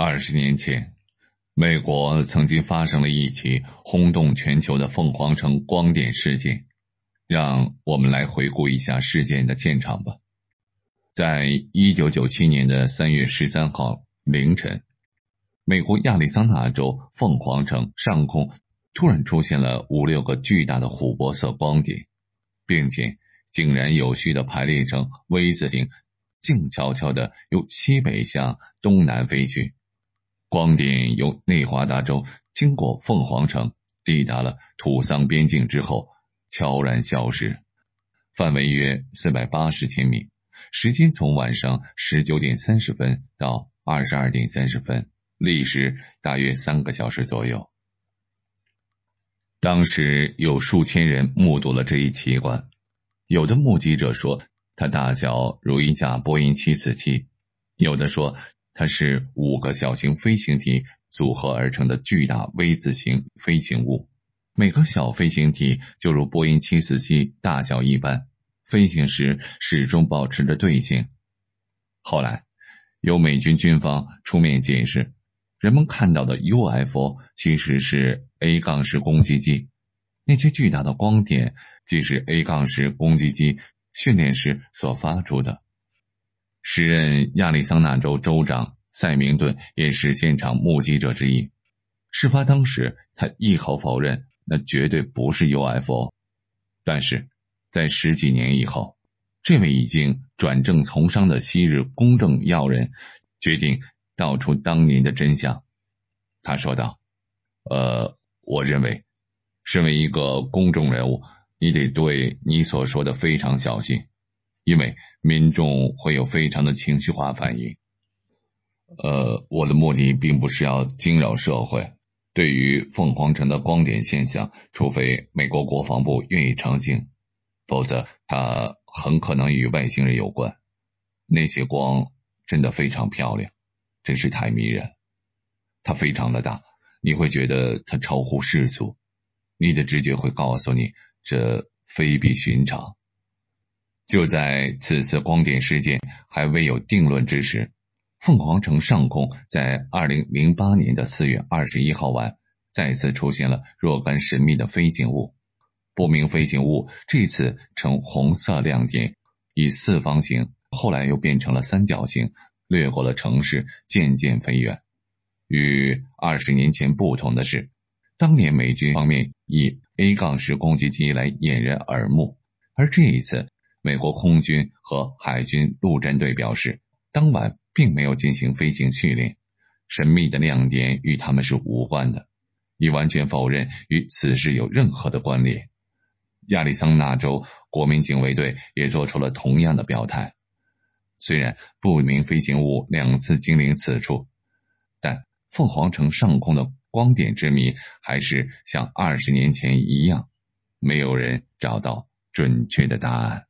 二十年前，美国曾经发生了一起轰动全球的凤凰城光点事件。让我们来回顾一下事件的现场吧。在一九九七年的三月十三号凌晨，美国亚利桑那州凤凰城上空突然出现了五六个巨大的琥珀色光点，并且井然有序的排列成 V 字形，静悄悄的由西北向东南飞去。光点由内华达州经过凤凰城，抵达了土桑边境之后，悄然消失，范围约四百八十千米，时间从晚上十九点三十分到二十二点三十分，历时大约三个小时左右。当时有数千人目睹了这一奇观，有的目击者说，它大小如一架波音七四七，有的说。它是五个小型飞行体组合而成的巨大 V 字形飞行物，每个小飞行体就如波音747大小一般，飞行时始终保持着队形。后来，由美军军方出面解释，人们看到的 UFO 其实是 A 杠式攻击机，那些巨大的光点即是 A 杠式攻击机训练时所发出的。时任亚利桑那州州长塞明顿也是现场目击者之一。事发当时，他一口否认那绝对不是 UFO。但是，在十几年以后，这位已经转正从商的昔日公正要人决定道出当年的真相。他说道：“呃，我认为，身为一个公众人物，你得对你所说的非常小心。”因为民众会有非常的情绪化反应，呃，我的目的并不是要惊扰社会。对于凤凰城的光点现象，除非美国国防部愿意澄清，否则它很可能与外星人有关。那些光真的非常漂亮，真是太迷人。它非常的大，你会觉得它超乎世俗，你的直觉会告诉你这非比寻常。就在此次光点事件还未有定论之时，凤凰城上空在二零零八年的四月二十一号晚再次出现了若干神秘的飞行物。不明飞行物这次呈红色亮点，以四方形，后来又变成了三角形，掠过了城市，渐渐飞远。与二十年前不同的是，当年美军方面以 A 杠十攻击机来掩人耳目，而这一次。美国空军和海军陆战队表示，当晚并没有进行飞行训练，神秘的亮点与他们是无关的，已完全否认与此事有任何的关联。亚利桑那州国民警卫队也做出了同样的表态。虽然不明飞行物两次经临此处，但凤凰城上空的光点之谜还是像二十年前一样，没有人找到准确的答案。